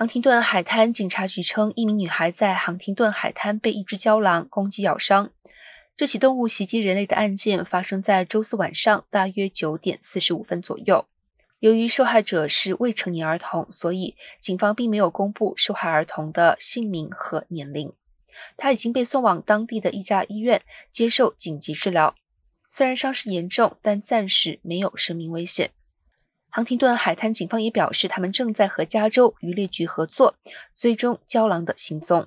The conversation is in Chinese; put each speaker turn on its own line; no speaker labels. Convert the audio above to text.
杭廷顿海滩警察局称，一名女孩在杭廷顿海滩被一只郊狼攻击咬伤。这起动物袭击人类的案件发生在周四晚上大约九点四十五分左右。由于受害者是未成年儿童，所以警方并没有公布受害儿童的姓名和年龄。他已经被送往当地的一家医院接受紧急治疗。虽然伤势严重，但暂时没有生命危险。杭廷顿海滩警方也表示，他们正在和加州渔猎局合作，最终胶囊的行踪。